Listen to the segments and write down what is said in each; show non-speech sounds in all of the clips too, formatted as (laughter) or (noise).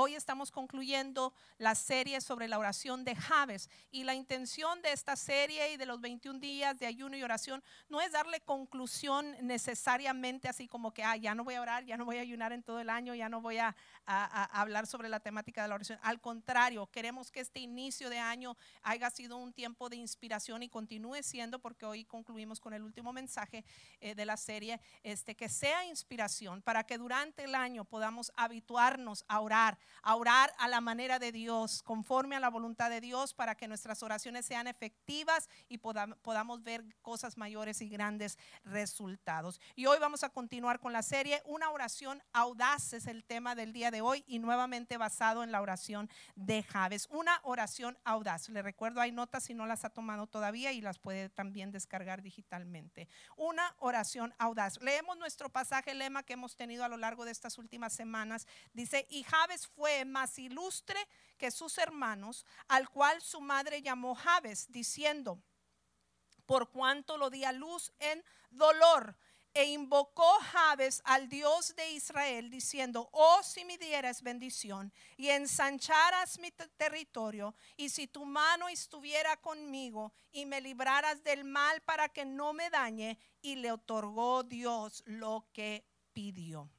hoy estamos concluyendo la serie sobre la oración de Javes y la intención de esta serie y de los 21 días de ayuno y oración no es darle conclusión necesariamente así como que, ah, ya no voy a orar, ya no voy a ayunar en todo el año, ya no voy a, hablar sobre la temática de la oración. Al contrario, queremos que este inicio de año haya sido un tiempo de inspiración y continúe siendo, porque hoy concluimos con el último mensaje eh, de la serie, este, que sea inspiración para que durante el año podamos habituarnos a orar, a orar a la manera de Dios, conforme a la voluntad de Dios, para que nuestras oraciones sean efectivas y podamos ver cosas mayores y grandes resultados. Y hoy vamos a continuar con la serie. Una oración audaz es el tema del día de hoy y nuevamente basado en la oración de Javes. Una oración audaz. Le recuerdo, hay notas si no las ha tomado todavía y las puede también descargar digitalmente. Una oración audaz. Leemos nuestro pasaje lema que hemos tenido a lo largo de estas últimas semanas. Dice, y Javes fue más ilustre que sus hermanos, al cual su madre llamó Javes, diciendo, por cuanto lo di a luz en dolor. E invocó Jabes al Dios de Israel, diciendo, oh si me dieras bendición y ensancharas mi territorio, y si tu mano estuviera conmigo y me libraras del mal para que no me dañe, y le otorgó Dios lo que pidió.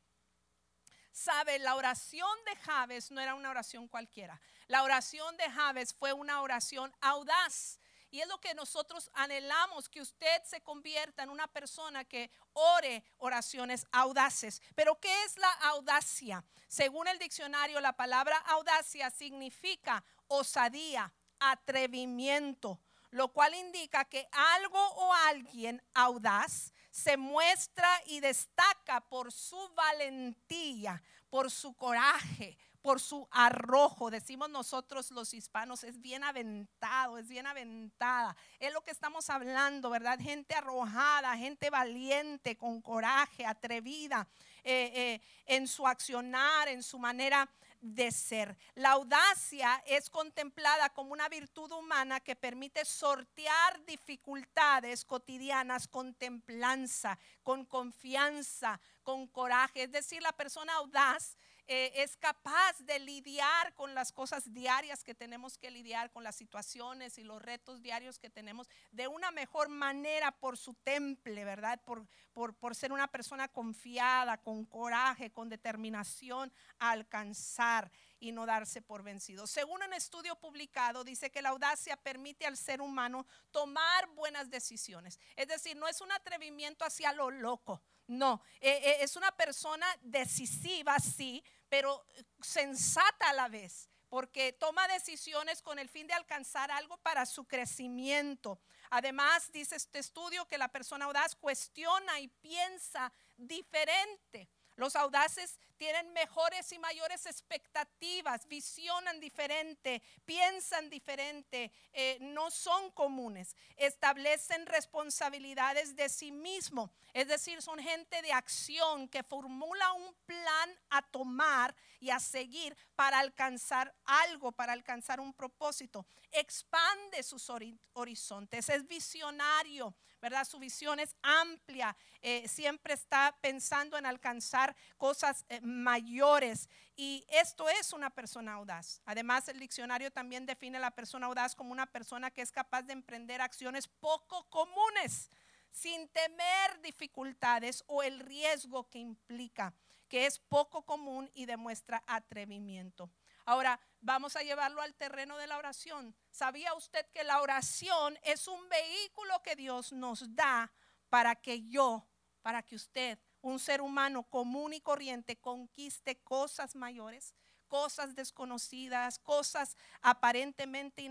Sabe, la oración de Jabes no era una oración cualquiera. La oración de Jabes fue una oración audaz y es lo que nosotros anhelamos, que usted se convierta en una persona que ore oraciones audaces. Pero ¿qué es la audacia? Según el diccionario, la palabra audacia significa osadía, atrevimiento, lo cual indica que algo o alguien audaz se muestra y destaca por su valentía, por su coraje, por su arrojo. Decimos nosotros los hispanos, es bien aventado, es bien aventada. Es lo que estamos hablando, ¿verdad? Gente arrojada, gente valiente, con coraje, atrevida eh, eh, en su accionar, en su manera de ser. La audacia es contemplada como una virtud humana que permite sortear dificultades cotidianas con templanza, con confianza, con coraje. Es decir, la persona audaz eh, es capaz de lidiar con las cosas diarias que tenemos que lidiar, con las situaciones y los retos diarios que tenemos de una mejor manera por su temple, ¿verdad? Por, por, por ser una persona confiada, con coraje, con determinación a alcanzar y no darse por vencido. Según un estudio publicado, dice que la audacia permite al ser humano tomar buenas decisiones. Es decir, no es un atrevimiento hacia lo loco, no, eh, eh, es una persona decisiva, sí, pero sensata a la vez, porque toma decisiones con el fin de alcanzar algo para su crecimiento. Además, dice este estudio que la persona audaz cuestiona y piensa diferente. Los audaces tienen mejores y mayores expectativas, visionan diferente, piensan diferente, eh, no son comunes, establecen responsabilidades de sí mismo, es decir, son gente de acción que formula un plan a tomar y a seguir para alcanzar algo, para alcanzar un propósito, expande sus horizontes, es visionario, ¿verdad? Su visión es amplia, eh, siempre está pensando en alcanzar cosas eh, mayores. Y esto es una persona audaz. Además, el diccionario también define a la persona audaz como una persona que es capaz de emprender acciones poco comunes, sin temer dificultades o el riesgo que implica, que es poco común y demuestra atrevimiento. Ahora, vamos a llevarlo al terreno de la oración. ¿Sabía usted que la oración es un vehículo que Dios nos da para que yo, para que usted, un ser humano común y corriente, conquiste cosas mayores? cosas desconocidas, cosas aparentemente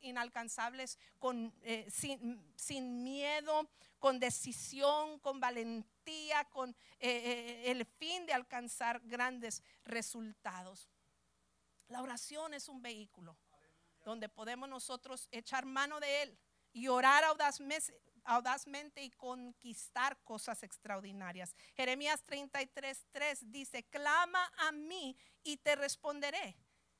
inalcanzables, eh, sin, miedo, con decisión, con valentía, con eh, eh, el fin de alcanzar grandes resultados. La oración es un vehículo donde podemos nosotros echar mano de Él y orar audazmente, y conquistar cosas extraordinarias. Jeremías 33, 3 dice, clama a mí y te responderé.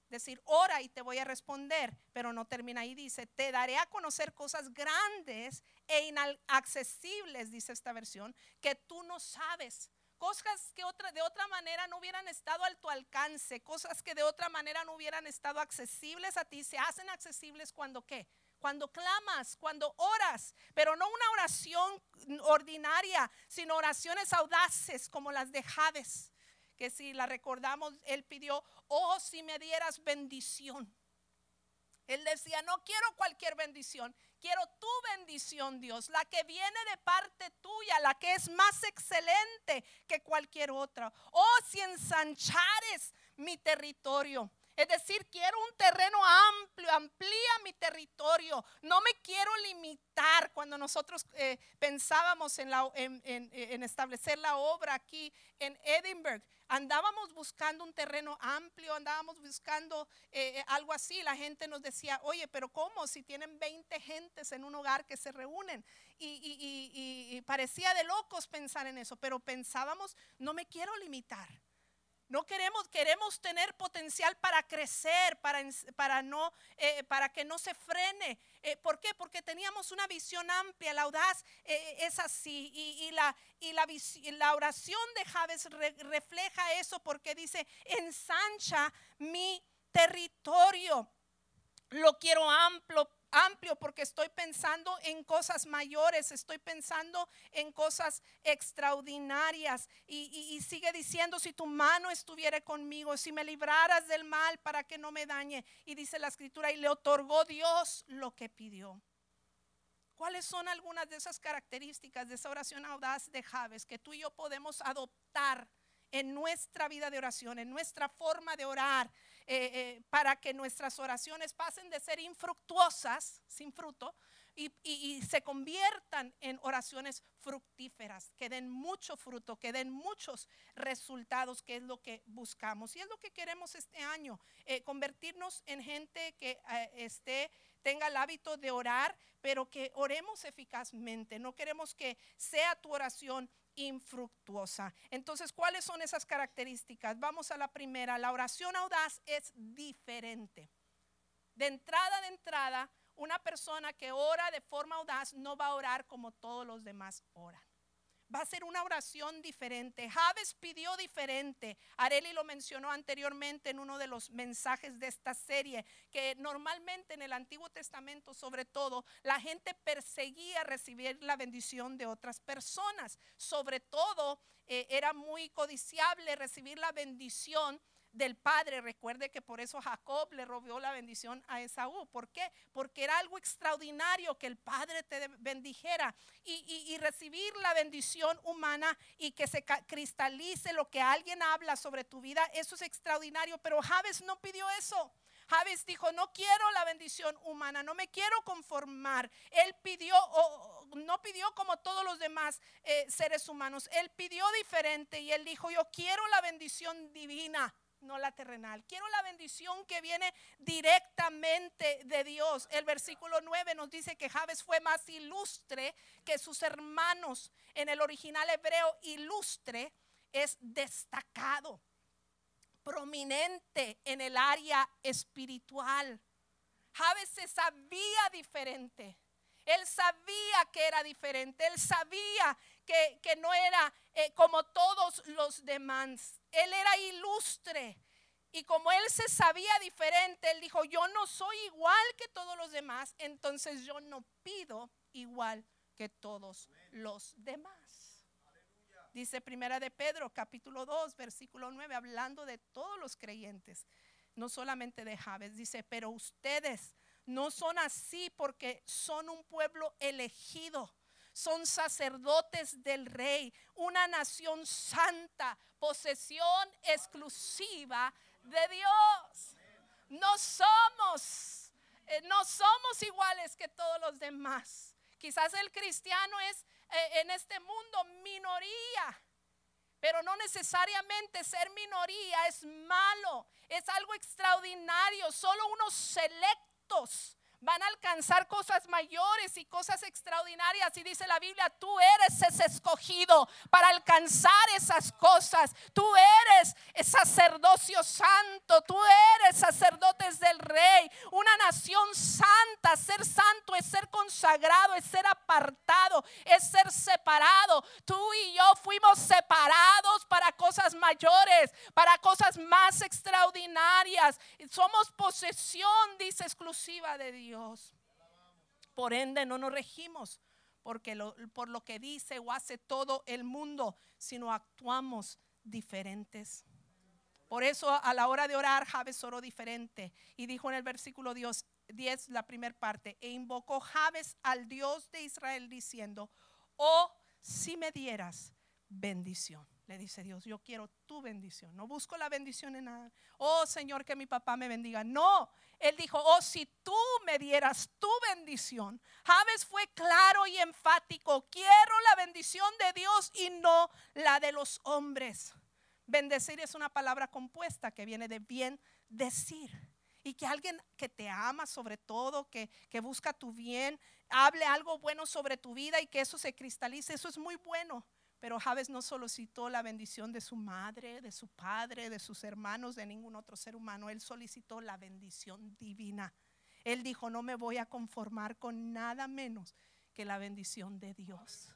Decir, ora y te voy a responder, pero no termina ahí. Dice, te daré a conocer cosas grandes e inaccesibles, dice esta versión, que tú no sabes cosas que otra, de otra manera no hubieran estado a tu alcance, cosas que de otra manera no hubieran estado accesibles a ti, se hacen accesibles cuando qué? Cuando clamas, cuando oras, pero no una oración ordinaria, sino oraciones audaces como las de Jades, que si la recordamos, él pidió, oh, si me dieras bendición. Él decía, no quiero cualquier bendición, quiero tu bendición, Dios, la que viene de parte tuya, la que es más excelente que cualquier otra. Oh, si ensanchares mi territorio. Es decir, quiero un terreno amplio, amplía mi territorio. No me quiero limitar. Cuando nosotros eh, pensábamos en, establecer la obra aquí en Edinburgh, andábamos buscando un terreno amplio, andábamos buscando eh, algo así. La gente nos decía, oye, pero ¿cómo? Si tienen 20 gentes en un hogar que se reúnen. y parecía de locos pensar en eso, pero pensábamos, no me quiero limitar. No queremos, queremos tener potencial para crecer, para, para, no, eh, para que no se frene. Eh, ¿Por qué? Porque teníamos una visión amplia, la audaz eh, es así. Y, la, y la, la, oración de Javes refleja eso porque dice, ensancha mi territorio. Lo quiero amplio, amplio porque estoy pensando en cosas mayores, estoy pensando en cosas extraordinarias. Y, sigue diciendo, si tu mano estuviera conmigo, si me libraras del mal para que no me dañe. Y dice la escritura, y le otorgó Dios lo que pidió. ¿Cuáles son algunas de esas características de esa oración audaz de Javes que tú y yo podemos adoptar en nuestra vida de oración, en nuestra forma de orar, eh, eh, para que nuestras oraciones pasen de ser infructuosas, sin fruto, y, se conviertan en oraciones fructíferas, que den mucho fruto, que den muchos resultados, que es lo que buscamos. Y es lo que queremos este año, eh, convertirnos en gente que esté, tenga el hábito de orar, pero que oremos eficazmente. No queremos que sea tu oración infructuosa. Entonces, ¿cuáles son esas características? Vamos a la primera. La oración audaz es diferente. De entrada, de entrada, una persona que ora de forma audaz no va a orar como todos los demás oran va a ser una oración diferente. Javes pidió diferente. Areli lo mencionó anteriormente en uno de los mensajes de esta serie, que normalmente en el Antiguo Testamento, sobre todo, la gente perseguía recibir la bendición de otras personas. Sobre todo, eh, era muy codiciable recibir la bendición del padre. Recuerde que por eso Jacob le robó la bendición a Esaú. ¿Por qué? Porque era algo extraordinario que el padre te bendijera y, recibir la bendición humana y que se cristalice lo que alguien habla sobre tu vida. Eso es extraordinario, pero Javes no pidió eso. Javes dijo, no quiero la bendición humana, no me quiero conformar. Él pidió, o no pidió como todos los demás eh, seres humanos, él pidió diferente y él dijo, yo quiero la bendición divina no la terrenal. Quiero la bendición que viene directamente de Dios. El versículo 9 nos dice que Javes fue más ilustre que sus hermanos. En el original hebreo, ilustre es destacado, prominente en el área espiritual. Javes se sabía diferente. Él sabía que era diferente. Él sabía que, no era eh, como todos los demás. Él era ilustre. Y como él se sabía diferente, él dijo, yo no soy igual que todos los demás, entonces yo no pido igual que todos los demás. Dice Primera de Pedro, capítulo 2, versículo 9, hablando de todos los creyentes, no solamente de Javes, dice, pero ustedes no son así porque son un pueblo elegido son sacerdotes del rey, una nación santa, posesión exclusiva de Dios. No somos, eh, no somos iguales que todos los demás. Quizás el cristiano es eh, en este mundo minoría, pero no necesariamente ser minoría es malo, es algo extraordinario. Solo unos selectos van a alcanzar cosas mayores y cosas extraordinarias. Y dice la Biblia, tú eres ese escogido para alcanzar esas cosas. Tú eres sacerdocio santo, tú eres sacerdotes del rey, una nación santa. Ser santo es ser consagrado, es ser apartado, es ser separado. Tú y yo fuimos separados para cosas mayores, para cosas más extraordinarias. Somos posesión, dice exclusiva de Dios. Dios. Por ende, no nos regimos porque por lo que dice o hace todo el mundo, sino actuamos diferentes. Por eso a la hora de orar, Javes oró diferente y dijo en el versículo 10, 10 la primera parte, e invocó Javes al Dios de Israel diciendo, oh, si me dieras bendición. Le dice Dios, yo quiero tu bendición. No busco la bendición en nada. Oh Señor, que mi papá me bendiga. No, él dijo, oh, si tú me dieras tu bendición. Javes fue claro y enfático. Quiero la bendición de Dios y no la de los hombres. Bendecir es una palabra compuesta que viene de bien decir. Y que alguien que te ama sobre todo, que, que busca tu bien, hable algo bueno sobre tu vida y que eso se cristalice, eso es muy bueno. Pero Javes no solo citó la bendición de su madre, de su padre, de sus hermanos, de ningún otro ser humano. Él solicitó la bendición divina. Él dijo, no me voy a conformar con nada menos que la bendición de Dios.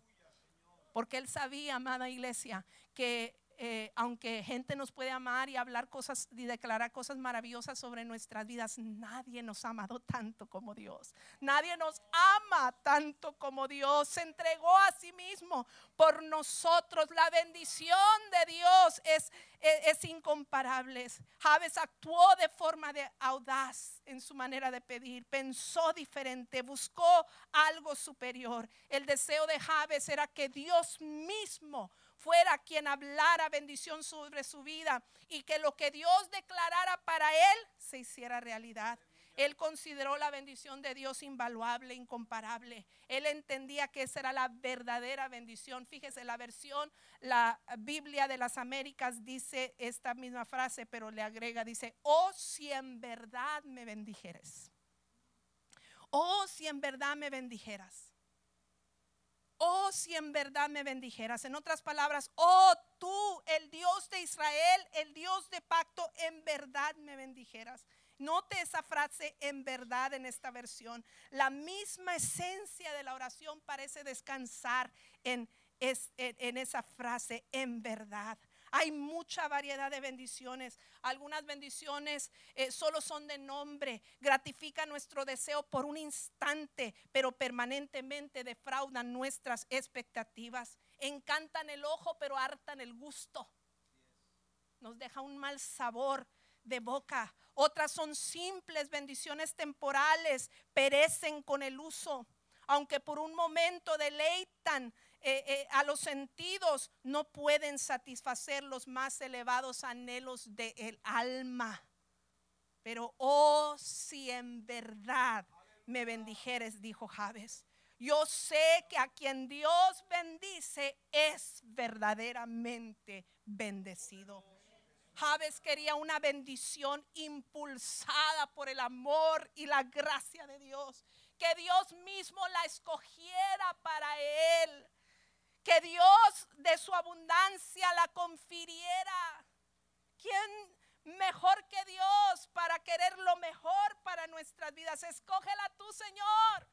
Porque él sabía, amada iglesia, que eh, aunque gente nos puede amar y hablar cosas y declarar cosas maravillosas sobre nuestras vidas, nadie nos ha amado tanto como Dios. Nadie nos ama tanto como Dios. Se entregó a sí mismo por nosotros. La bendición de Dios es, es, incomparable. Javes actuó de forma de audaz en su manera de pedir. Pensó diferente, buscó algo superior. El deseo de Javes era que Dios mismo fuera quien hablara bendición sobre su vida y que lo que Dios declarara para él se hiciera realidad. Él consideró la bendición de Dios invaluable, incomparable. Él entendía que esa era la verdadera bendición. Fíjese, la versión, la Biblia de las Américas dice esta misma frase, pero le agrega, dice, oh si en verdad me bendijeres. Oh si en verdad me bendijeras oh, si en verdad me bendijeras. En otras palabras, oh, tú, el Dios de Israel, el Dios de pacto, en verdad me bendijeras. Note esa frase en verdad en esta versión. La misma esencia de la oración parece descansar en, en esa frase en verdad. Hay mucha variedad de bendiciones. Algunas bendiciones eh, solo son de nombre, gratifican nuestro deseo por un instante, pero permanentemente defraudan nuestras expectativas. Encantan el ojo, pero hartan el gusto. Nos deja un mal sabor de boca. Otras son simples bendiciones temporales, perecen con el uso, aunque por un momento deleitan eh, eh, a los sentidos no pueden satisfacer los más elevados anhelos del alma. Pero, oh, si en verdad me bendijeres, dijo Javes. Yo sé que a quien Dios bendice es verdaderamente bendecido. Javes quería una bendición impulsada por el amor y la gracia de Dios. Que Dios mismo la escogiera para él que Dios de su abundancia la confiriera. ¿Quién mejor que Dios para querer lo mejor para nuestras vidas? Escógela tú, Señor.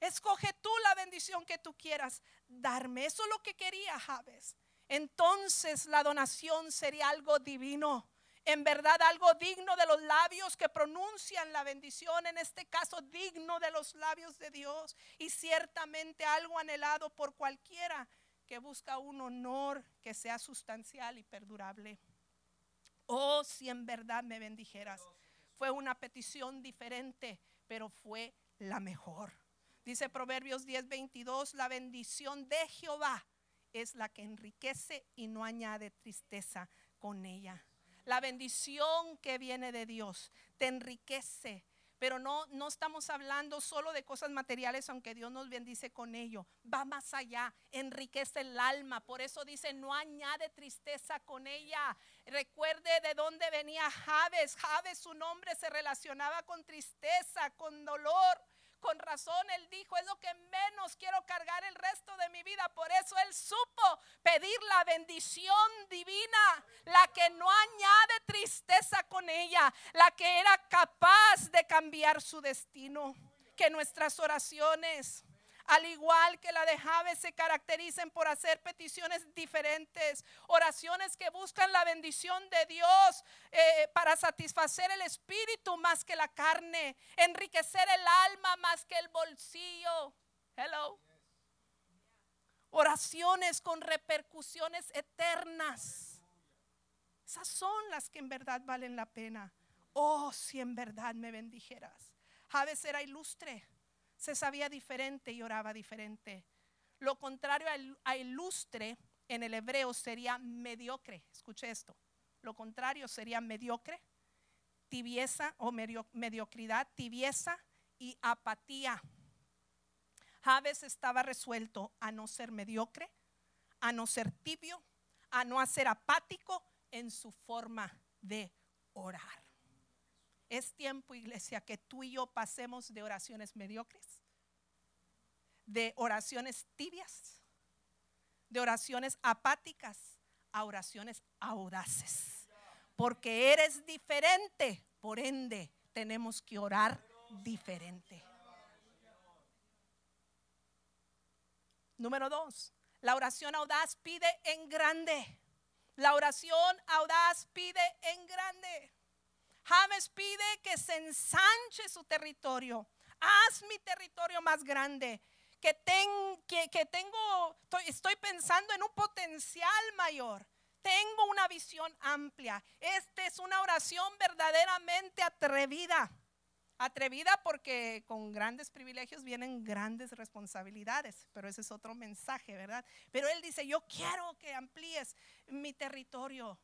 Escoge tú la bendición que tú quieras darme. Eso es lo que quería Javes. Entonces la donación sería algo divino en verdad algo digno de los labios que pronuncian la bendición, en este caso digno de los labios de Dios y ciertamente algo anhelado por cualquiera que busca un honor que sea sustancial y perdurable. Oh, si en verdad me bendijeras. Fue una petición diferente, pero fue la mejor. Dice Proverbios 10:22, la bendición de Jehová es la que enriquece y no añade tristeza con ella. La bendición que viene de Dios te enriquece, Pero no, no estamos hablando solo de cosas materiales, aunque Dios nos bendice con ello. Va más allá, enriquece el alma. Por eso dice, no añade tristeza con ella. Recuerde de dónde venía Javes. Javes, su nombre se relacionaba con tristeza, con dolor. Con razón él dijo, es lo que menos quiero cargar el resto de mi vida. Por eso él supo pedir la bendición divina, la que no añade tristeza con ella, la que era capaz de cambiar su destino. Que nuestras oraciones al igual que la de Javes, se caracterizan por hacer peticiones diferentes, oraciones que buscan la bendición de Dios eh, para satisfacer el espíritu más que la carne, enriquecer el alma más que el bolsillo. Hello. Oraciones con repercusiones eternas. Esas son las que en verdad valen la pena. Oh, si en verdad me bendijeras. Javes era ilustre se sabía diferente y oraba diferente. Lo contrario a ilustre en el hebreo sería mediocre. Escuche esto. Lo contrario sería mediocre, tibieza o mediocridad, tibieza y apatía. Javes estaba resuelto a no ser mediocre, a no ser tibio, a no ser apático en su forma de orar. Es tiempo, iglesia, que tú y yo pasemos de oraciones mediocres, de oraciones tibias, de oraciones apáticas a oraciones audaces. Porque eres diferente, por ende tenemos que orar diferente. Número dos, la oración audaz pide en grande. La oración audaz pide en grande. James pide que se ensanche su territorio. Haz mi territorio más grande. Que, que, tengo, estoy pensando en un potencial mayor. Tengo una visión amplia. Esta es una oración verdaderamente atrevida. Atrevida porque con grandes privilegios vienen grandes responsabilidades, pero ese es otro mensaje, ¿verdad? Pero él dice, yo quiero que amplíes mi territorio,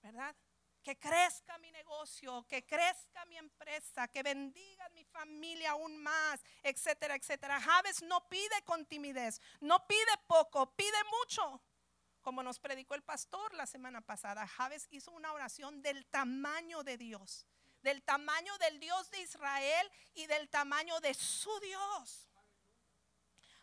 ¿verdad? Que crezca mi negocio, que crezca mi empresa, que bendiga mi familia aún más, etcétera, etcétera. Javes no pide con timidez, no pide poco, pide mucho. Como nos predicó el pastor la semana pasada, Javes hizo una oración del tamaño de Dios, del tamaño del Dios de Israel y del tamaño de su Dios.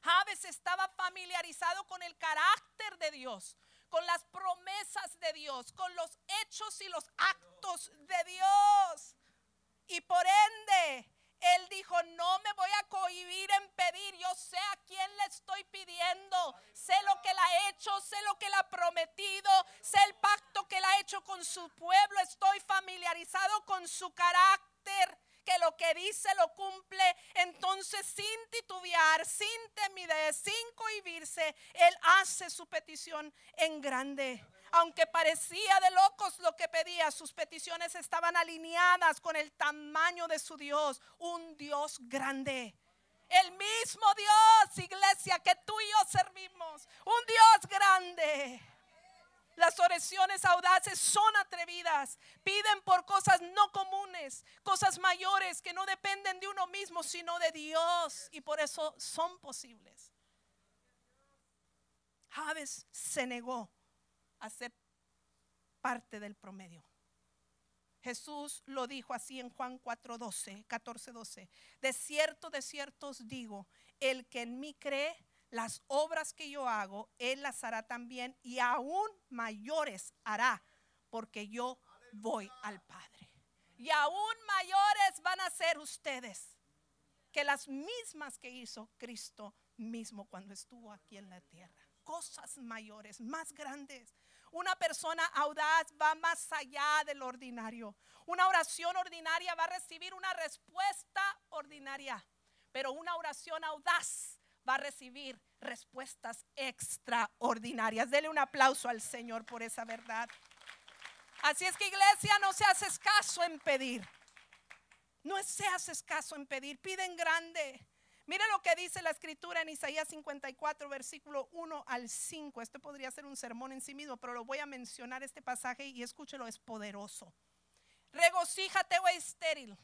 Javes estaba familiarizado con el carácter de Dios, con las promesas de Dios, con los hechos y los actos de Dios. Y por ende, él dijo, no me voy a cohibir en pedir, yo sé a quién le estoy pidiendo, sé lo que él ha hecho, sé lo que él ha prometido, sé el pacto que él ha hecho con su pueblo, estoy familiarizado con su carácter que lo que dice lo cumple, entonces sin titubear, sin timidez, sin cohibirse, Él hace su petición en grande. Aunque parecía de locos lo que pedía, sus peticiones estaban alineadas con el tamaño de su Dios, un Dios grande. El mismo Dios, iglesia, que tú y yo servimos, un Dios grande. Las oraciones audaces son atrevidas. Piden por cosas no comunes, cosas mayores que no dependen de uno mismo, sino de Dios. Y por eso son posibles. Javes se negó a ser parte del promedio. Jesús lo dijo así en Juan 4:12, 14:12. De cierto, de cierto os digo, el que en mí cree, las obras que yo hago, Él las hará también y aún mayores hará, porque yo voy al Padre. Y aún mayores van a ser ustedes que las mismas que hizo Cristo mismo cuando estuvo aquí en la tierra. Cosas mayores, más grandes. Una persona audaz va más allá del ordinario. Una oración ordinaria va a recibir una respuesta ordinaria, pero una oración audaz va a recibir respuestas extraordinarias. Dele un aplauso al Señor por esa verdad. Así es que iglesia, no se hace escaso en pedir. No se hace escaso en pedir, piden grande. Mire lo que dice la escritura en Isaías 54, versículo 1 al 5. Este podría ser un sermón en sí mismo, pero lo voy a mencionar este pasaje y escúchelo, es poderoso. Regocíjate, o estéril,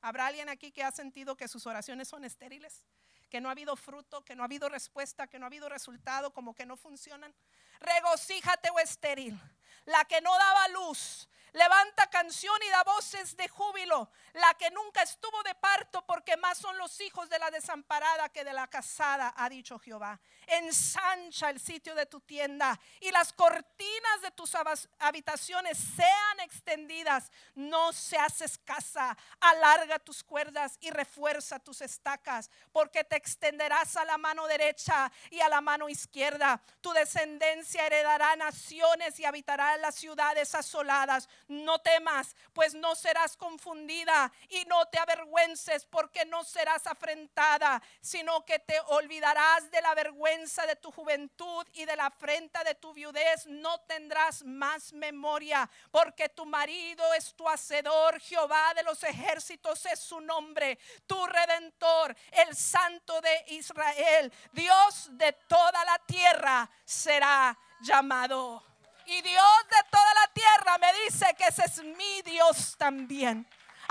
¿Habrá alguien aquí que ha sentido que sus oraciones son estériles? Que no ha habido fruto, que no ha habido respuesta, que no ha habido resultado, como que no funcionan. Regocíjate o estéril. La que no daba luz, levanta canción y da voces de júbilo. La que nunca estuvo de parto, porque más son los hijos de la desamparada que de la casada, ha dicho Jehová. Ensancha el sitio de tu tienda y las cortinas de tus habitaciones sean extendidas. No seas escasa. Alarga tus cuerdas y refuerza tus estacas, porque te extenderás a la mano derecha y a la mano izquierda. Tu descendencia heredará naciones y habitará las ciudades asoladas no temas, pues no serás confundida y no te avergüences porque no serás afrentada, sino que te olvidarás de la vergüenza de tu juventud y de la afrenta de tu viudez, no tendrás más memoria, porque tu marido es tu hacedor, Jehová de los ejércitos es su nombre, tu redentor, el santo de Israel, Dios de toda la tierra será llamado. Y Dios de toda la tierra me dice que ese es mi Dios también.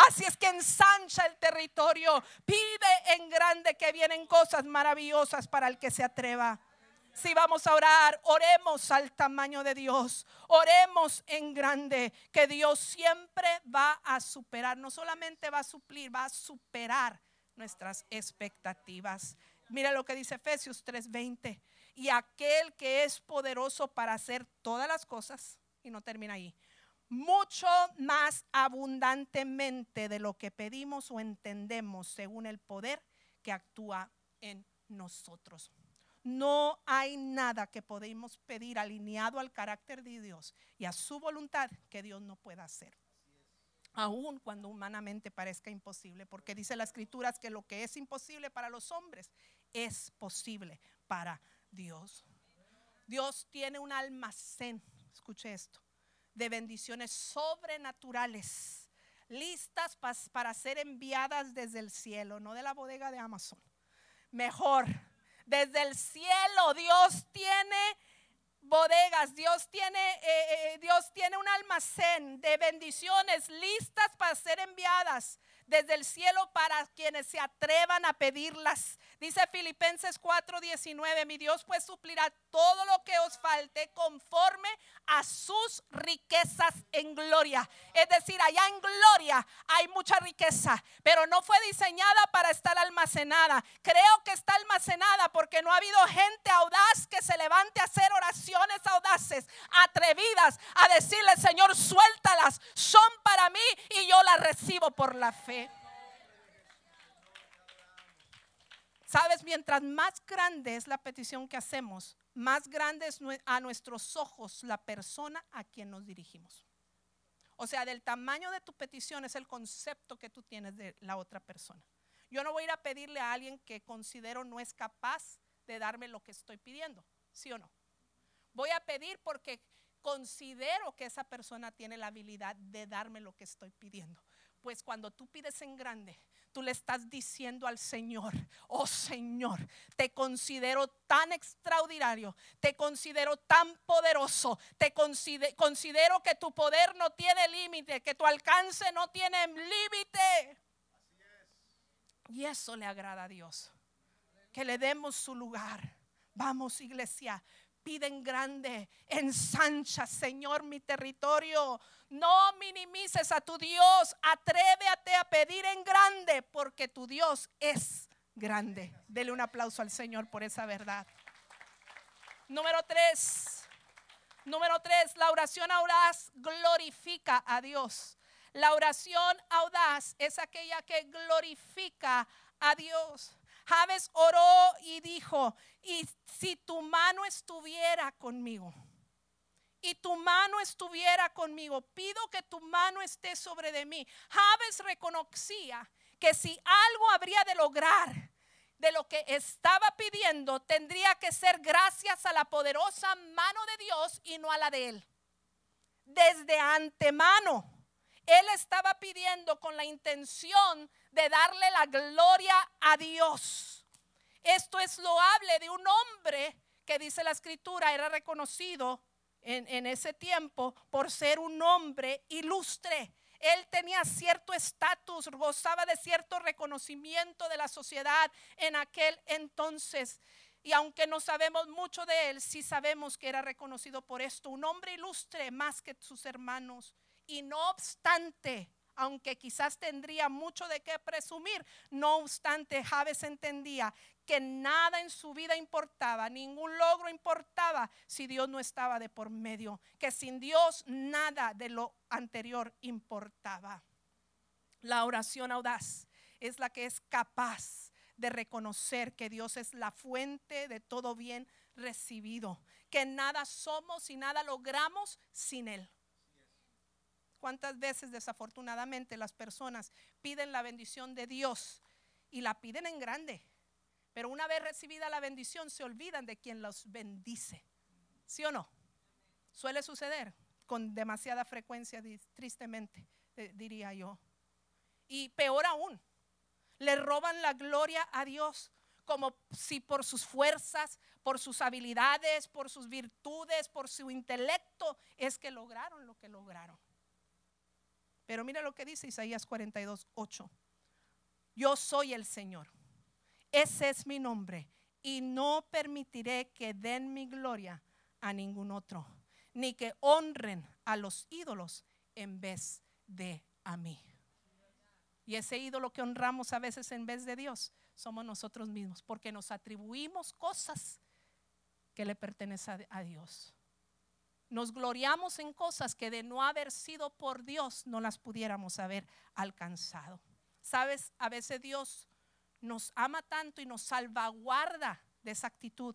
Así es que ensancha el territorio. Pide en grande que vienen cosas maravillosas para el que se atreva. Si vamos a orar, oremos al tamaño de Dios. Oremos en grande, que Dios siempre va a superar. No solamente va a suplir, va a superar nuestras expectativas. Mira lo que dice Efesios 3:20 y aquel que es poderoso para hacer todas las cosas, y no termina ahí, mucho más abundantemente de lo que pedimos o entendemos según el poder que actúa en nosotros. No hay nada que podemos pedir alineado al carácter de Dios y a su voluntad que Dios no pueda hacer. Aun cuando humanamente parezca imposible, porque dice las escrituras que lo que es imposible para los hombres es posible para Dios. Dios tiene un almacén, escuche esto, de bendiciones sobrenaturales, listas para ser enviadas desde el cielo, no de la bodega de Amazon. Mejor, desde el cielo Dios tiene bodegas, Dios tiene, eh, eh, Dios tiene un almacén de bendiciones listas para ser enviadas desde el cielo para quienes se atrevan a pedirlas. Dice Filipenses 4:19, mi Dios pues suplirá todo lo que os falte conforme a sus riquezas en gloria. Es decir, allá en gloria hay mucha riqueza, pero no fue diseñada para estar almacenada. Creo que está almacenada porque no ha habido gente audaz que se levante a hacer oraciones audaces, atrevidas, a decirle, Señor, suéltalas, son para mí y yo las recibo por la fe. Sabes, mientras más grande es la petición que hacemos, más grande es a nuestros ojos la persona a quien nos dirigimos. O sea, del tamaño de tu petición es el concepto que tú tienes de la otra persona. Yo no voy a ir a pedirle a alguien que considero no es capaz de darme lo que estoy pidiendo, ¿sí o no? Voy a pedir porque considero que esa persona tiene la habilidad de darme lo que estoy pidiendo. Pues cuando tú pides en grande, tú le estás diciendo al Señor, oh Señor, te considero tan extraordinario, te considero tan poderoso, te considero, que tu poder no tiene límite, que tu alcance no tiene límite. Y eso le agrada a Dios, que le demos su lugar. Vamos iglesia, piden grande, ensancha, Señor, mi territorio. No minimices a tu Dios, atrévete a pedir en grande, porque tu Dios es grande. Dele un aplauso al Señor por esa verdad. Número tres. Número tres, la oración audaz glorifica a Dios. La oración audaz es aquella que glorifica a Dios. Javes oró y dijo, y si tu mano estuviera conmigo, y tu mano estuviera conmigo, pido que tu mano esté sobre de mí. Javes reconocía que si algo habría de lograr de lo que estaba pidiendo, tendría que ser gracias a la poderosa mano de Dios y no a la de él. Desde antemano, él estaba pidiendo con la intención de darle la gloria a Dios. Esto es loable de un hombre que dice la escritura era reconocido en, ese tiempo por ser un hombre ilustre. él tenía cierto estatus, gozaba de cierto reconocimiento de la sociedad en aquel entonces. Y aunque no sabemos mucho de él, sí sabemos que era reconocido por esto, un hombre ilustre más que sus hermanos. Y no obstante, aunque quizás tendría mucho de qué presumir, no obstante, Javes entendía que nada en su vida importaba, ningún logro importaba si Dios no estaba de por medio, que sin Dios nada de lo anterior importaba. La oración audaz es la que es capaz de reconocer que Dios es la fuente de todo bien recibido, que nada somos y nada logramos sin Él. ¿Cuántas veces desafortunadamente las personas piden la bendición de Dios y la piden en grande? Pero una vez recibida la bendición se olvidan de quien los bendice. ¿Sí o no? Suele suceder con demasiada frecuencia, tristemente, diría yo. Y peor aún, le roban la gloria a Dios como si por sus fuerzas, por sus habilidades, por sus virtudes, por su intelecto, es que lograron lo que lograron. Pero mira lo que dice Isaías 42, 8. Yo soy el Señor. Ese es mi nombre. Y no permitiré que den mi gloria a ningún otro, ni que honren a los ídolos en vez de a mí. Y ese ídolo que honramos a veces en vez de Dios somos nosotros mismos, porque nos atribuimos cosas que le pertenecen a Dios. Nos gloriamos en cosas que de no haber sido por Dios no las pudiéramos haber alcanzado. Sabes, a veces Dios nos ama tanto y nos salvaguarda de esa actitud,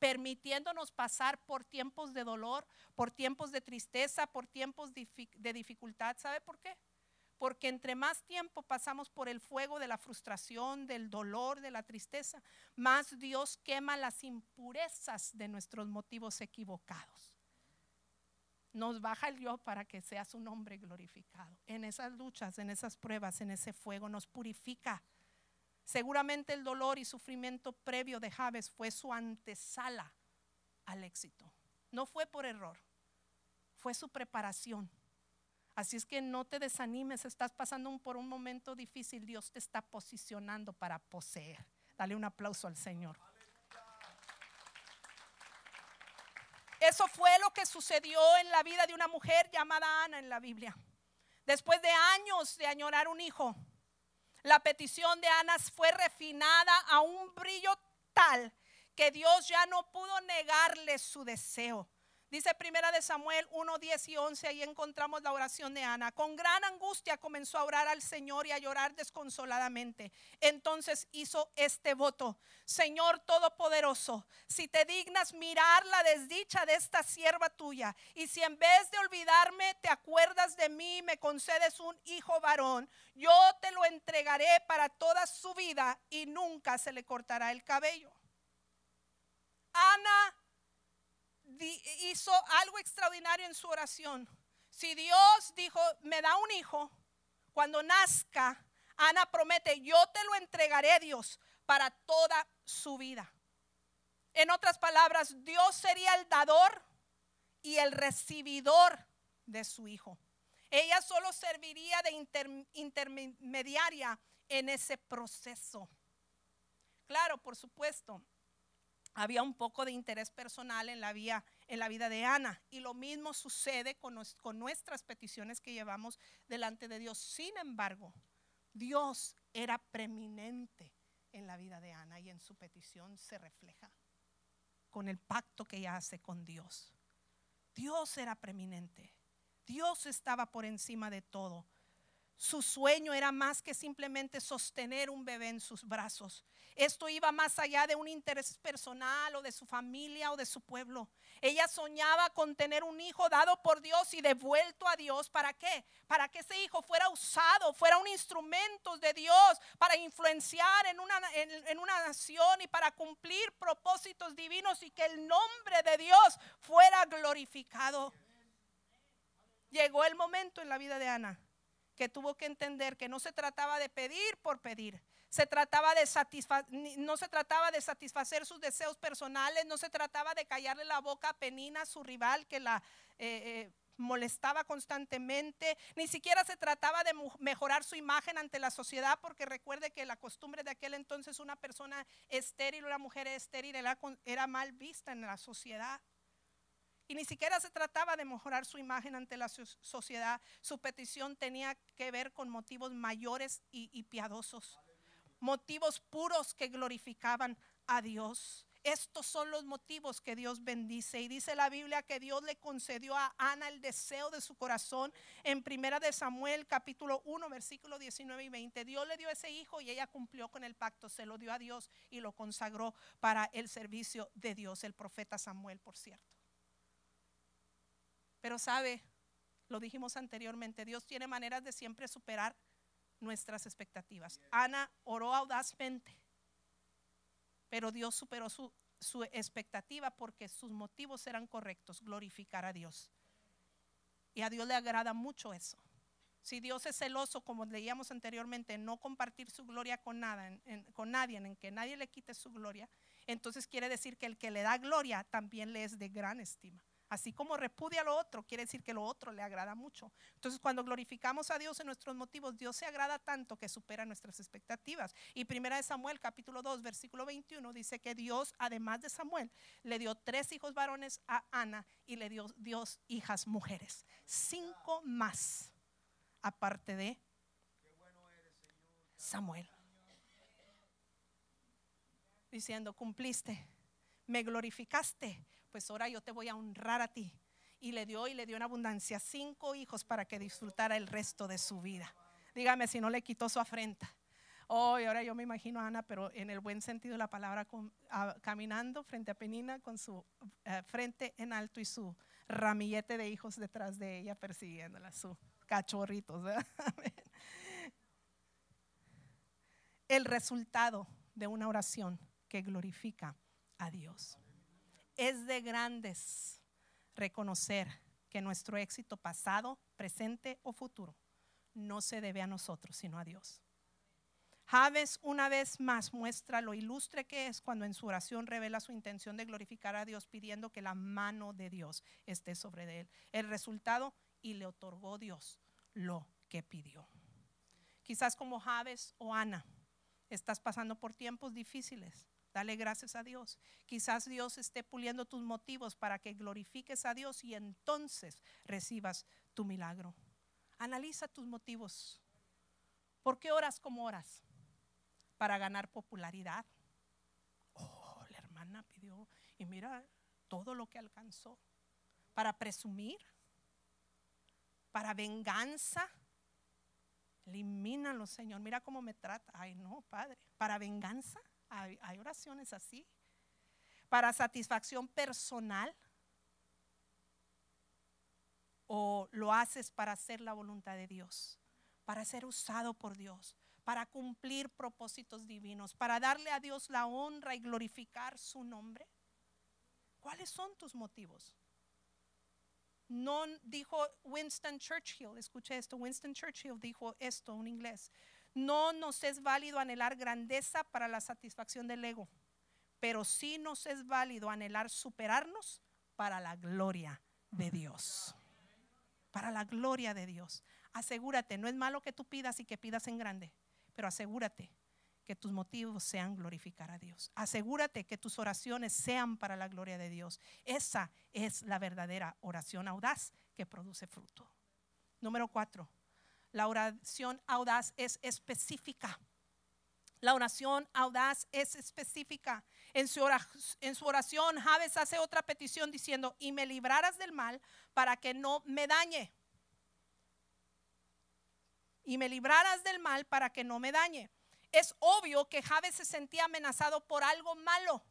permitiéndonos pasar por tiempos de dolor, por tiempos de tristeza, por tiempos de dificultad. ¿Sabe por qué? Porque entre más tiempo pasamos por el fuego de la frustración, del dolor, de la tristeza, más Dios quema las impurezas de nuestros motivos equivocados nos baja el yo para que sea su nombre glorificado. En esas luchas, en esas pruebas, en ese fuego, nos purifica. Seguramente el dolor y sufrimiento previo de Javes fue su antesala al éxito. No fue por error, fue su preparación. Así es que no te desanimes, estás pasando por un momento difícil, Dios te está posicionando para poseer. Dale un aplauso al Señor. Eso fue lo que sucedió en la vida de una mujer llamada Ana en la Biblia. Después de años de añorar un hijo, la petición de Ana fue refinada a un brillo tal que Dios ya no pudo negarle su deseo. Dice primera de Samuel 1, 10 y 11, ahí encontramos la oración de Ana. Con gran angustia comenzó a orar al Señor y a llorar desconsoladamente. Entonces hizo este voto, Señor Todopoderoso, si te dignas mirar la desdicha de esta sierva tuya, y si en vez de olvidarme te acuerdas de mí y me concedes un hijo varón, yo te lo entregaré para toda su vida y nunca se le cortará el cabello. Ana hizo algo extraordinario en su oración. Si Dios dijo, me da un hijo, cuando nazca, Ana promete, yo te lo entregaré, Dios, para toda su vida. En otras palabras, Dios sería el dador y el recibidor de su hijo. Ella solo serviría de intermediaria en ese proceso. Claro, por supuesto, había un poco de interés personal en la, vida, en la vida de Ana. Y lo mismo sucede con, nuestras peticiones que llevamos delante de Dios. Sin embargo, Dios era preeminente en la vida de Ana y en su petición se refleja con el pacto que ella hace con Dios. Dios era preeminente. Dios estaba por encima de todo. Su sueño era más que simplemente sostener un bebé en sus brazos. Esto iba más allá de un interés personal o de su familia o de su pueblo. Ella soñaba con tener un hijo dado por Dios y devuelto a Dios. ¿Para qué? Para que ese hijo fuera usado, fuera un instrumento de Dios para influenciar en una, en una nación y para cumplir propósitos divinos y que el nombre de Dios fuera glorificado. Llegó el momento en la vida de Ana que tuvo que entender que no se trataba de pedir por pedir, se trataba de no se trataba de satisfacer sus deseos personales, no se trataba de callarle la boca a Penina, su rival, que la eh, eh, molestaba constantemente, ni siquiera se trataba de mejorar su imagen ante la sociedad, porque recuerde que la costumbre de aquel entonces una persona estéril, una mujer estéril era, era mal vista en la sociedad. Y ni siquiera se trataba de mejorar su imagen ante la sociedad. Su petición tenía que ver con motivos mayores y, piadosos, motivos puros que glorificaban a Dios. Estos son los motivos que Dios bendice. Y dice la Biblia que Dios le concedió a Ana el deseo de su corazón en Primera de Samuel capítulo 1 versículo 19 y 20. Dios le dio ese hijo y ella cumplió con el pacto, se lo dio a Dios y lo consagró para el servicio de Dios, el profeta Samuel, por cierto. Pero sabe, lo dijimos anteriormente, Dios tiene maneras de siempre superar nuestras expectativas. Ana oró audazmente pero Dios superó su, expectativa porque sus motivos eran correctos, glorificar a Dios. Y a Dios le agrada mucho eso. Si Dios es celoso, como leíamos anteriormente, no compartir su gloria con, nada, con nadie, en que nadie le quite su gloria, entonces quiere decir que el que le da gloria también le es de gran estima. Así como repudia lo otro, quiere decir que lo otro le agrada mucho. Entonces, cuando glorificamos a Dios en nuestros motivos, Dios se agrada tanto que supera nuestras expectativas. Y primera de Samuel, capítulo 2, versículo 21, dice que Dios, además de Samuel, le dio tres hijos varones a Ana y le dio Dios hijas mujeres. Cinco más, aparte de Samuel. Diciendo, cumpliste, me glorificaste pues ahora yo te voy a honrar a ti. Y le dio y le dio en abundancia cinco hijos para que disfrutara el resto de su vida. Dígame si no le quitó su afrenta. Oh, y ahora yo me imagino a Ana, pero en el buen sentido de la palabra, caminando frente a Penina con su eh, frente en alto y su ramillete de hijos detrás de ella persiguiéndola, su cachorritos. (laughs) el resultado de una oración que glorifica a Dios. Es de grandes reconocer que nuestro éxito pasado, presente o futuro no se debe a nosotros, sino a Dios. Javes una vez más muestra lo ilustre que es cuando en su oración revela su intención de glorificar a Dios pidiendo que la mano de Dios esté sobre él. El resultado, y le otorgó Dios lo que pidió. Quizás como Javes o Ana, estás pasando por tiempos difíciles Dale gracias a Dios. Quizás Dios esté puliendo tus motivos para que glorifiques a Dios y entonces recibas tu milagro. Analiza tus motivos. ¿Por qué oras como oras? Para ganar popularidad. Oh, la hermana pidió y mira todo lo que alcanzó. Para presumir. Para venganza. Elimínalo, Señor. Mira cómo me trata. Ay, no, Padre. Para venganza hay, oraciones así. Para satisfacción personal. O lo haces para hacer la voluntad de Dios. Para ser usado por Dios. Para cumplir propósitos divinos. Para darle a Dios la honra y glorificar su nombre. ¿Cuáles son tus motivos? No dijo Winston Churchill, escuche esto, Winston Churchill dijo esto en inglés. No nos es válido anhelar grandeza para la satisfacción del ego, pero sí nos es válido anhelar superarnos para la gloria de Dios. Para la gloria de Dios. Asegúrate, no es malo que tú pidas y que pidas en grande, pero asegúrate que tus motivos sean glorificar a Dios. Asegúrate que tus oraciones sean para la gloria de Dios. Esa es la verdadera oración audaz que produce fruto. Número cuatro, la oración audaz es específica. La oración audaz es específica. En su, oración, Javes hace otra petición diciendo, y me librarás del mal para que no me dañe. Y me librarás del mal para que no me dañe. Es obvio que Javes se sentía amenazado por algo malo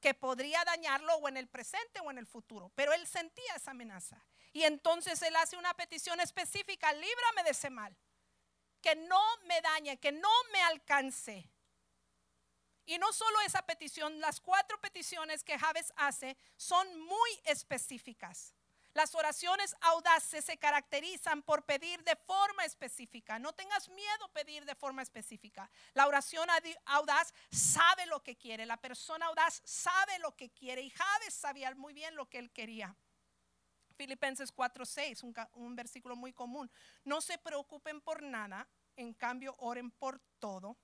que podría dañarlo o en el presente o en el futuro, pero él sentía esa amenaza. Y entonces él hace una petición específica, líbrame de ese mal, que no me dañe, que no me alcance. Y no solo esa petición, las cuatro peticiones que Javes hace son muy específicas. Las oraciones audaces se caracterizan por pedir de forma específica. No tengas miedo pedir de forma específica. La oración audaz sabe lo que quiere. La persona audaz sabe lo que quiere. Y Javes sabía muy bien lo que él quería. Filipenses 4:6, un, un versículo muy común. No se preocupen por nada, en cambio oren por todo.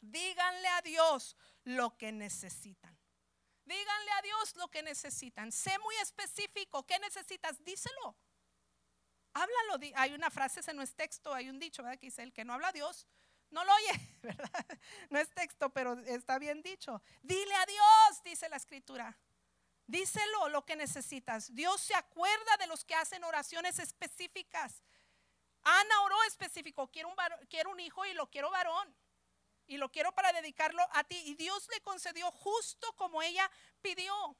Díganle a Dios lo que necesitan. Díganle a Dios lo que necesitan. Sé muy específico. ¿Qué necesitas? Díselo. Háblalo. Hay una frase, no es texto, hay un dicho ¿verdad? que dice: El que no habla a Dios, no lo oye, (laughs) ¿verdad? No es texto, pero está bien dicho. Dile a Dios, dice la escritura. Díselo lo que necesitas. Dios se acuerda de los que hacen oraciones específicas. Ana oró específico, quiero un, quiero un hijo y lo quiero varón. Y lo quiero para dedicarlo a ti. Y Dios le concedió justo como ella pidió.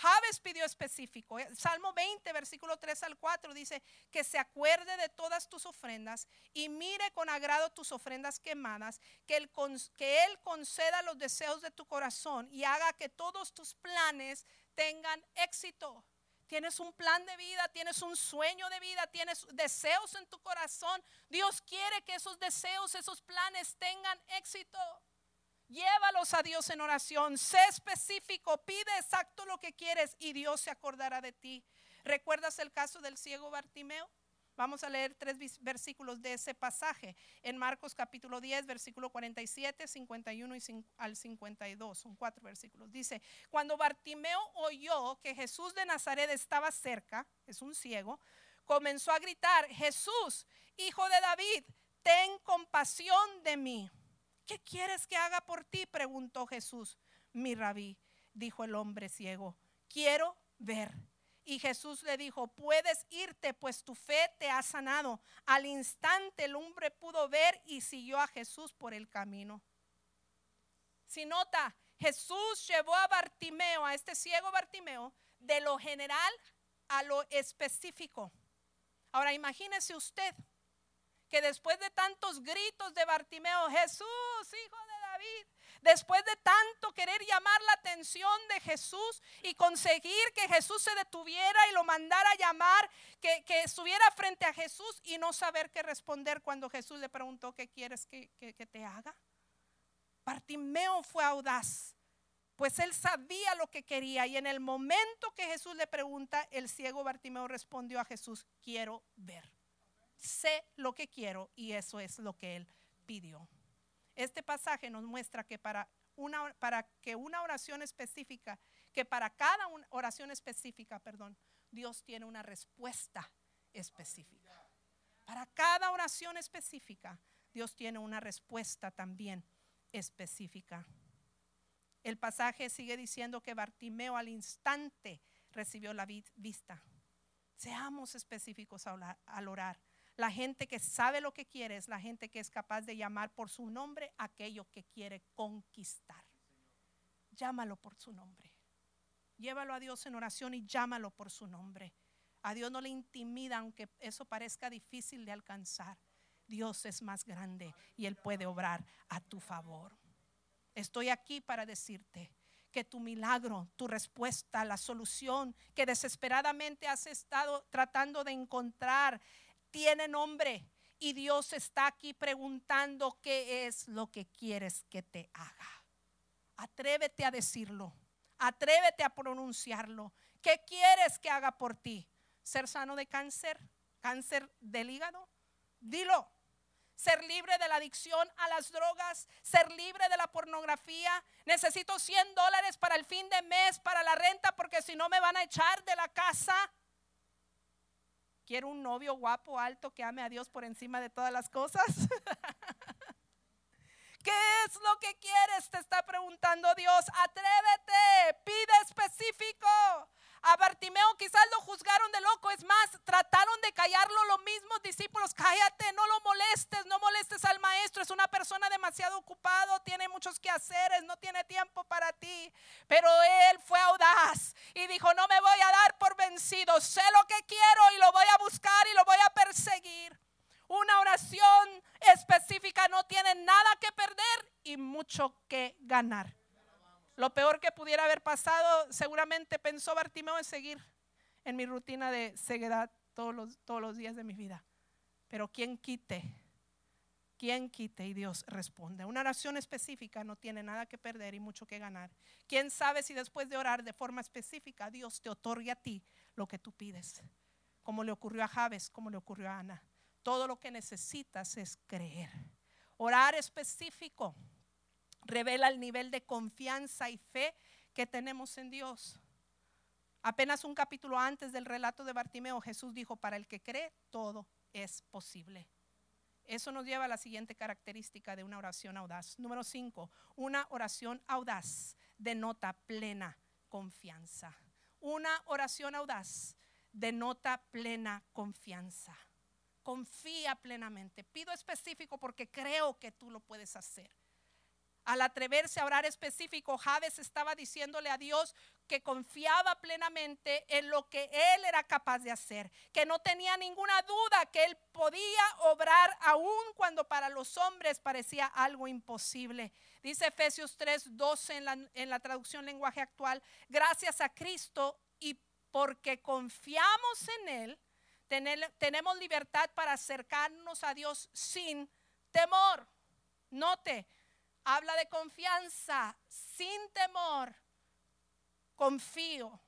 Javes pidió específico. Eh, Salmo 20, versículo 3 al 4 dice que se acuerde de todas tus ofrendas y mire con agrado tus ofrendas quemadas, que él, que él conceda los deseos de tu corazón y haga que todos tus planes tengan éxito. Tienes un plan de vida, tienes un sueño de vida, tienes deseos en tu corazón. Dios quiere que esos deseos, esos planes tengan éxito. Llévalos a Dios en oración. Sé específico. Pide exacto lo que quieres y Dios se acordará de ti. ¿Recuerdas el caso del ciego Bartimeo? Vamos a leer tres versículos de ese pasaje. En Marcos capítulo 10, versículo 47, 51 y al 52. Son cuatro versículos. Dice, cuando Bartimeo oyó que Jesús de Nazaret estaba cerca, es un ciego, comenzó a gritar, Jesús, hijo de David, ten compasión de mí. ¿Qué quieres que haga por ti? preguntó Jesús. Mi rabí, dijo el hombre ciego, quiero ver. Y Jesús le dijo, puedes irte, pues tu fe te ha sanado. Al instante el hombre pudo ver y siguió a Jesús por el camino. Si nota, Jesús llevó a Bartimeo, a este ciego Bartimeo, de lo general a lo específico. Ahora imagínese usted que después de tantos gritos de Bartimeo, Jesús, hijo de David, después de tanto querer llamar la atención de Jesús y conseguir que Jesús se detuviera y lo mandara a llamar, que, estuviera frente a Jesús y no saber qué responder cuando Jesús le preguntó, ¿qué quieres que, que te haga? Bartimeo fue audaz, pues él sabía lo que quería y en el momento que Jesús le pregunta, el ciego Bartimeo respondió a Jesús, quiero ver sé lo que quiero y eso es lo que él pidió. Este pasaje nos muestra que para, una, para que una oración específica, que para cada oración específica, perdón, Dios tiene una respuesta específica. Para cada oración específica, Dios tiene una respuesta también específica. El pasaje sigue diciendo que Bartimeo al instante recibió la vista. Seamos específicos al orar. La gente que sabe lo que quiere es la gente que es capaz de llamar por su nombre aquello que quiere conquistar. Llámalo por su nombre. Llévalo a Dios en oración y llámalo por su nombre. A Dios no le intimida aunque eso parezca difícil de alcanzar. Dios es más grande y Él puede obrar a tu favor. Estoy aquí para decirte que tu milagro, tu respuesta, la solución que desesperadamente has estado tratando de encontrar tiene nombre y Dios está aquí preguntando qué es lo que quieres que te haga. Atrévete a decirlo, atrévete a pronunciarlo. ¿Qué quieres que haga por ti? ¿Ser sano de cáncer? ¿Cáncer del hígado? Dilo. Ser libre de la adicción a las drogas, ser libre de la pornografía. Necesito 100 dólares para el fin de mes, para la renta, porque si no me van a echar de la casa. Quiero un novio guapo, alto, que ame a Dios por encima de todas las cosas. (laughs) ¿Qué es lo que quieres? Te está preguntando Dios. Atrévete, pide específico. A Bartimeo quizás lo juzgaron de loco, es más, trataron de callarlo los mismos discípulos. Cállate, no lo molestes, no molestes al maestro, es una persona demasiado ocupado, tiene muchos quehaceres, no tiene tiempo para ti. Pero él fue audaz y dijo, no me voy a dar por vencido, sé lo que quiero y lo voy a buscar y lo voy a perseguir. Una oración específica no tiene nada que perder y mucho que ganar. Lo peor que pudiera haber pasado, seguramente pensó Bartimeo en seguir en mi rutina de ceguedad todos los, días de mi vida. Pero quien quite ¿Quién quite? Y Dios responde. Una oración específica no tiene nada que perder y mucho que ganar. ¿Quién sabe si después de orar de forma específica Dios te otorgue a ti lo que tú pides? Como le ocurrió a Javes, como le ocurrió a Ana. Todo lo que necesitas es creer. Orar específico revela el nivel de confianza y fe que tenemos en Dios. Apenas un capítulo antes del relato de Bartimeo, Jesús dijo, para el que cree, todo es posible. Eso nos lleva a la siguiente característica de una oración audaz. Número cinco, una oración audaz denota plena confianza. Una oración audaz denota plena confianza. Confía plenamente. Pido específico porque creo que tú lo puedes hacer. Al atreverse a orar específico, Javes estaba diciéndole a Dios que confiaba plenamente en lo que él era capaz de hacer, que no tenía ninguna duda que él podía obrar aún cuando para los hombres parecía algo imposible. Dice Efesios 3, 12 en la, en la traducción lenguaje actual, gracias a Cristo y porque confiamos en Él, tenemos libertad para acercarnos a Dios sin temor. Note, Habla de confianza, sin temor. Confío.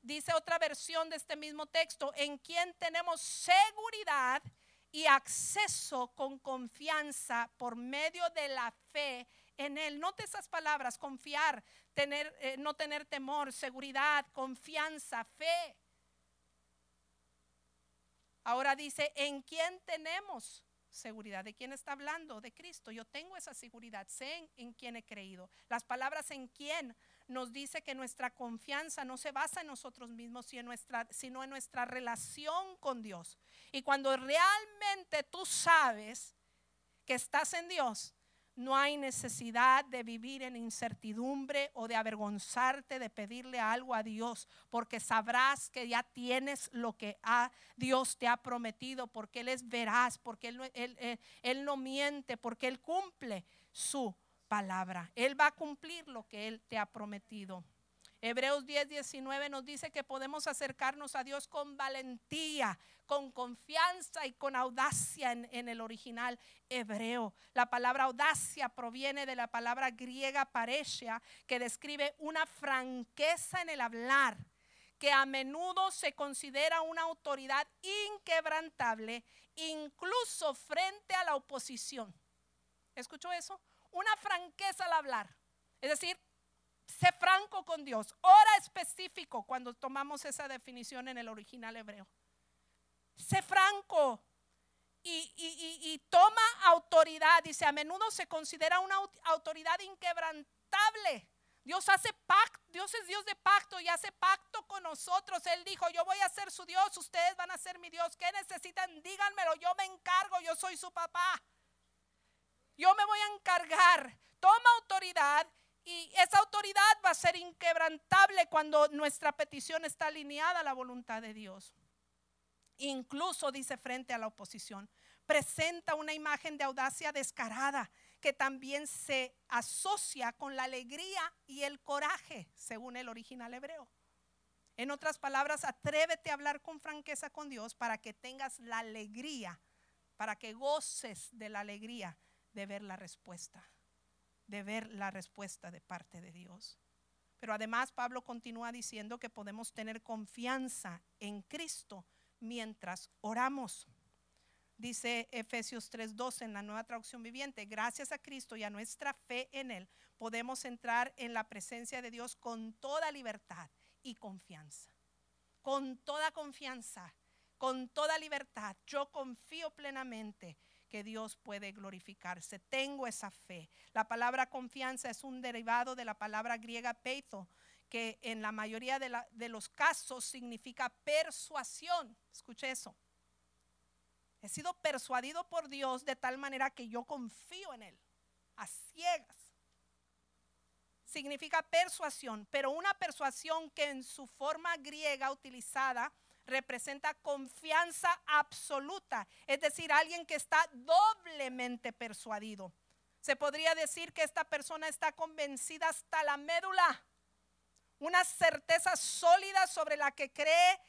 Dice otra versión de este mismo texto, en quien tenemos seguridad y acceso con confianza por medio de la fe en Él. Note esas palabras, confiar, tener, eh, no tener temor, seguridad, confianza, fe. Ahora dice, ¿en quién tenemos seguridad. ¿De quién está hablando? De Cristo. Yo tengo esa seguridad. Sé en, quién he creído. Las palabras en quién nos dice que nuestra confianza no se basa en nosotros mismos, sino en nuestra, sino en nuestra relación con Dios. Y cuando realmente tú sabes que estás en Dios, no hay necesidad de vivir en incertidumbre o de avergonzarte de pedirle algo a Dios, porque sabrás que ya tienes lo que Dios te ha prometido, porque Él es veraz, porque él, no miente, porque Él cumple su palabra. Él va a cumplir lo que Él te ha prometido. Hebreos 10, 19 nos dice que podemos acercarnos a Dios con valentía, con confianza y con audacia en, el original hebreo. La palabra audacia proviene de la palabra griega paresia, que describe una franqueza en el hablar, que a menudo se considera una autoridad inquebrantable, incluso frente a la oposición. ¿Escuchó eso? Una franqueza al hablar. Es decir, Sé franco con Dios. Ora específico cuando tomamos esa definición en el original hebreo. Sé franco y, toma autoridad. Dice, a menudo se considera una autoridad inquebrantable. Dios hace pacto, Dios es Dios de pacto y hace pacto con nosotros. Él dijo, yo voy a ser su Dios, ustedes van a ser mi Dios. ¿Qué necesitan? Díganmelo, yo me encargo, yo soy su papá. Yo me voy a encargar. Toma autoridad y esa autoridad va a ser inquebrantable cuando nuestra petición está alineada a la voluntad de Dios. Incluso dice frente a la oposición, presenta una imagen de audacia descarada que también se asocia con la alegría y el coraje, según el original hebreo. En otras palabras, atrévete a hablar con franqueza con Dios para que tengas la alegría, para que goces de la alegría de ver la respuesta de ver la respuesta de parte de Dios. Pero además Pablo continúa diciendo que podemos tener confianza en Cristo mientras oramos. Dice Efesios 3:12 en la nueva traducción viviente, gracias a Cristo y a nuestra fe en Él, podemos entrar en la presencia de Dios con toda libertad y confianza. Con toda confianza, con toda libertad. Yo confío plenamente que Dios puede glorificarse. Tengo esa fe. La palabra confianza es un derivado de la palabra griega peito, que en la mayoría de, los casos significa persuasión. Escuche eso. He sido persuadido por Dios de tal manera que yo confío en Él, a ciegas. Significa persuasión, pero una persuasión que en su forma griega utilizada representa confianza absoluta, es decir, alguien que está doblemente persuadido. Se podría decir que esta persona está convencida hasta la médula, una certeza sólida sobre la que cree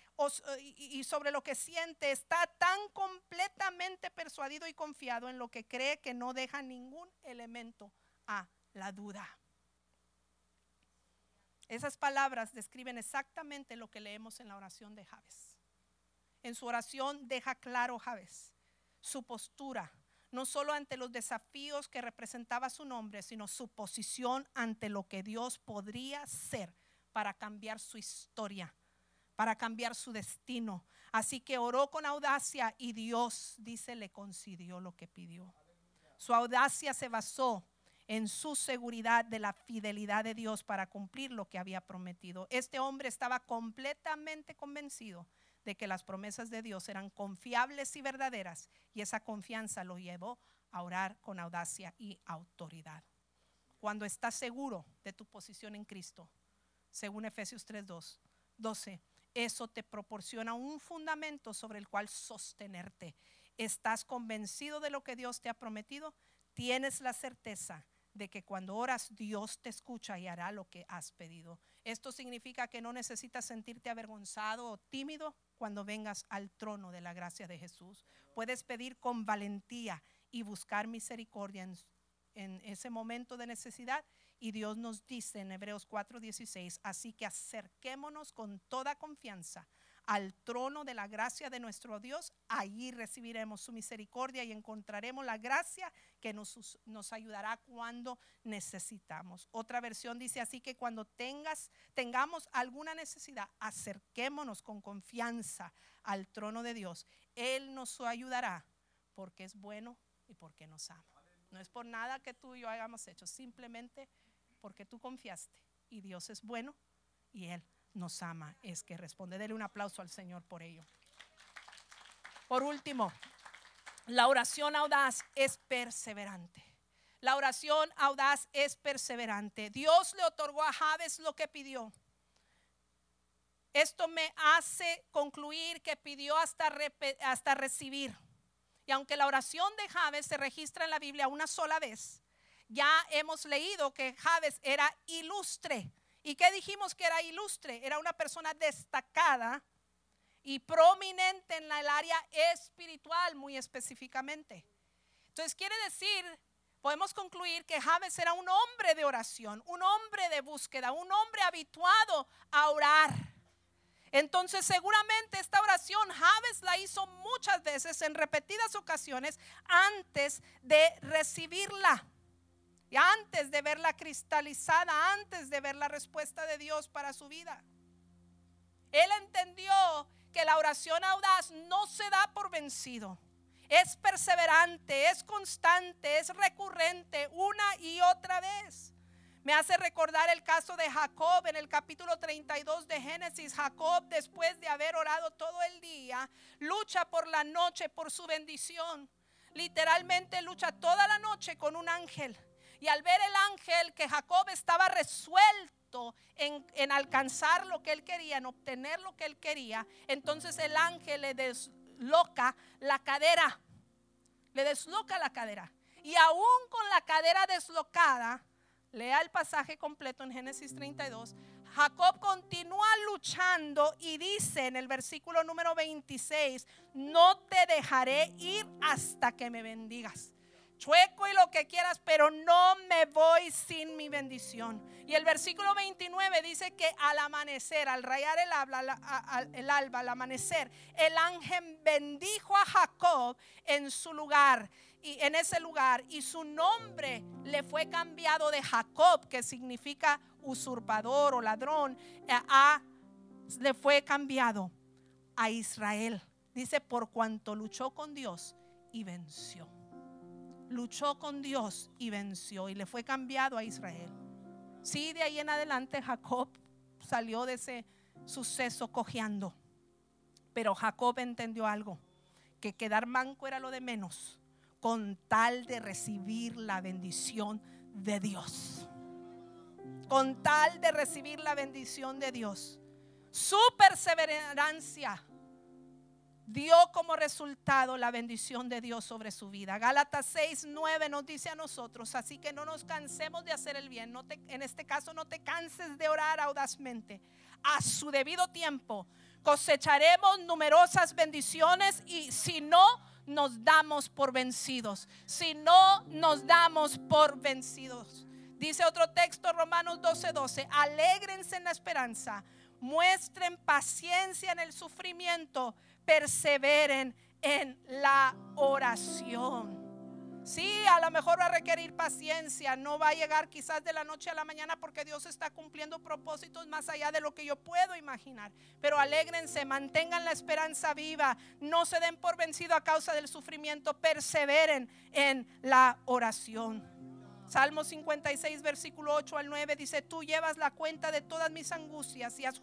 y sobre lo que siente, está tan completamente persuadido y confiado en lo que cree que no deja ningún elemento a la duda. Esas palabras describen exactamente lo que leemos en la oración de Javes. En su oración deja claro Javes su postura, no solo ante los desafíos que representaba su nombre, sino su posición ante lo que Dios podría ser para cambiar su historia, para cambiar su destino. Así que oró con audacia y Dios, dice, le concedió lo que pidió. Su audacia se basó en su seguridad de la fidelidad de Dios para cumplir lo que había prometido. Este hombre estaba completamente convencido de que las promesas de Dios eran confiables y verdaderas y esa confianza lo llevó a orar con audacia y autoridad. Cuando estás seguro de tu posición en Cristo, según Efesios 3:2, 12, eso te proporciona un fundamento sobre el cual sostenerte. Estás convencido de lo que Dios te ha prometido, tienes la certeza de que cuando oras Dios te escucha y hará lo que has pedido. Esto significa que no necesitas sentirte avergonzado o tímido cuando vengas al trono de la gracia de Jesús. Puedes pedir con valentía y buscar misericordia en, en ese momento de necesidad. Y Dios nos dice en Hebreos 4:16, así que acerquémonos con toda confianza al trono de la gracia de nuestro Dios, allí recibiremos su misericordia y encontraremos la gracia que nos, nos, ayudará cuando necesitamos. Otra versión dice así que cuando tengas, tengamos alguna necesidad, acerquémonos con confianza al trono de Dios. Él nos ayudará porque es bueno y porque nos ama. No es por nada que tú y yo hayamos hecho, simplemente porque tú confiaste y Dios es bueno y Él nos ama es que responde. Dele un aplauso al Señor por ello. Por último, la oración audaz es perseverante. La oración audaz es perseverante. Dios le otorgó a Javes lo que pidió. Esto me hace concluir que pidió hasta, hasta recibir. Y aunque la oración de Javes se registra en la Biblia una sola vez, ya hemos leído que Javes era ilustre ¿Y qué dijimos que era ilustre? Era una persona destacada y prominente en el área espiritual muy específicamente. Entonces quiere decir, podemos concluir que Javes era un hombre de oración, un hombre de búsqueda, un hombre habituado a orar. Entonces seguramente esta oración Javes la hizo muchas veces en repetidas ocasiones antes de recibirla antes de verla cristalizada, antes de ver la respuesta de Dios para su vida. Él entendió que la oración audaz no se da por vencido. Es perseverante, es constante, es recurrente una y otra vez. Me hace recordar el caso de Jacob en el capítulo 32 de Génesis. Jacob, después de haber orado todo el día, lucha por la noche por su bendición. Literalmente lucha toda la noche con un ángel. Y al ver el ángel que Jacob estaba resuelto en, alcanzar lo que él quería, en obtener lo que él quería, entonces el ángel le desloca la cadera. Le desloca la cadera. Y aún con la cadera deslocada, lea el pasaje completo en Génesis 32, Jacob continúa luchando y dice en el versículo número 26, no te dejaré ir hasta que me bendigas chueco y lo que quieras, pero no me voy sin mi bendición. Y el versículo 29 dice que al amanecer, al rayar el, alba, el alba, al amanecer, el ángel bendijo a Jacob en su lugar y en ese lugar y su nombre le fue cambiado de Jacob, que significa usurpador o ladrón, a, le fue cambiado a Israel. Dice, por cuanto luchó con Dios y venció luchó con Dios y venció y le fue cambiado a Israel. Sí, de ahí en adelante Jacob salió de ese suceso cojeando. Pero Jacob entendió algo, que quedar manco era lo de menos, con tal de recibir la bendición de Dios. Con tal de recibir la bendición de Dios. Su perseverancia dio como resultado la bendición de Dios sobre su vida. Gálatas 6, 9 nos dice a nosotros, así que no nos cansemos de hacer el bien. No te, en este caso no te canses de orar audazmente. A su debido tiempo, cosecharemos numerosas bendiciones y si no, nos damos por vencidos. Si no, nos damos por vencidos. Dice otro texto, Romanos 12:12, 12, alégrense en la esperanza, muestren paciencia en el sufrimiento, perseveren en la oración. Sí, a lo mejor va a requerir paciencia, no va a llegar quizás de la noche a la mañana porque Dios está cumpliendo propósitos más allá de lo que yo puedo imaginar. Pero alégrense, mantengan la esperanza viva, no se den por vencido a causa del sufrimiento, perseveren en la oración. Salmo 56, versículo 8 al 9 dice, tú llevas la cuenta de todas mis angustias y has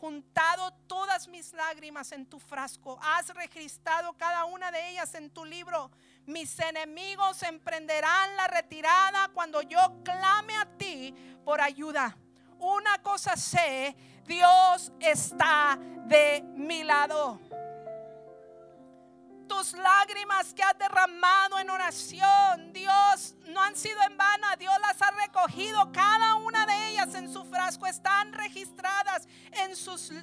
juntado todas mis lágrimas en tu frasco, has registrado cada una de ellas en tu libro. Mis enemigos emprenderán la retirada cuando yo clame a ti por ayuda. Una cosa sé, Dios está de mi lado tus lágrimas que has derramado en oración, Dios, no han sido en vano. Dios las ha recogido, cada una de ellas en su frasco, están registradas en,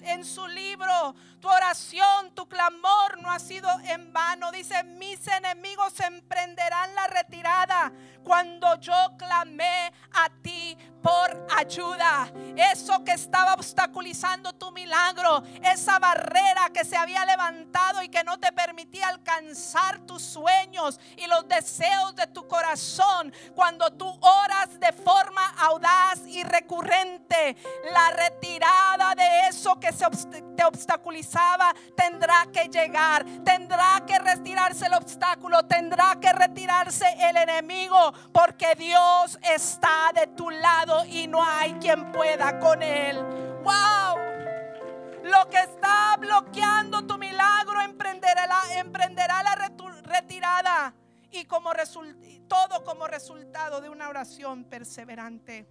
en su libro. Tu oración, tu clamor no ha sido en vano. Dice, mis enemigos emprenderán la retirada cuando yo clamé a ti por ayuda. Eso que estaba obstaculizando tu milagro, esa barrera que se había levantado y que no te permitía alcanzar tus sueños y los deseos de tu corazón. Cuando tú oras de forma audaz y recurrente, la retirada de eso que se te obstaculizaba tendrá que llegar, tendrá que retirarse el obstáculo, tendrá que retirarse el enemigo, porque Dios está de tu lado y no hay quien pueda con él. ¡Wow! Lo que está bloqueando tu milagro emprenderá la, emprenderá la retirada y como todo como resultado de una oración perseverante.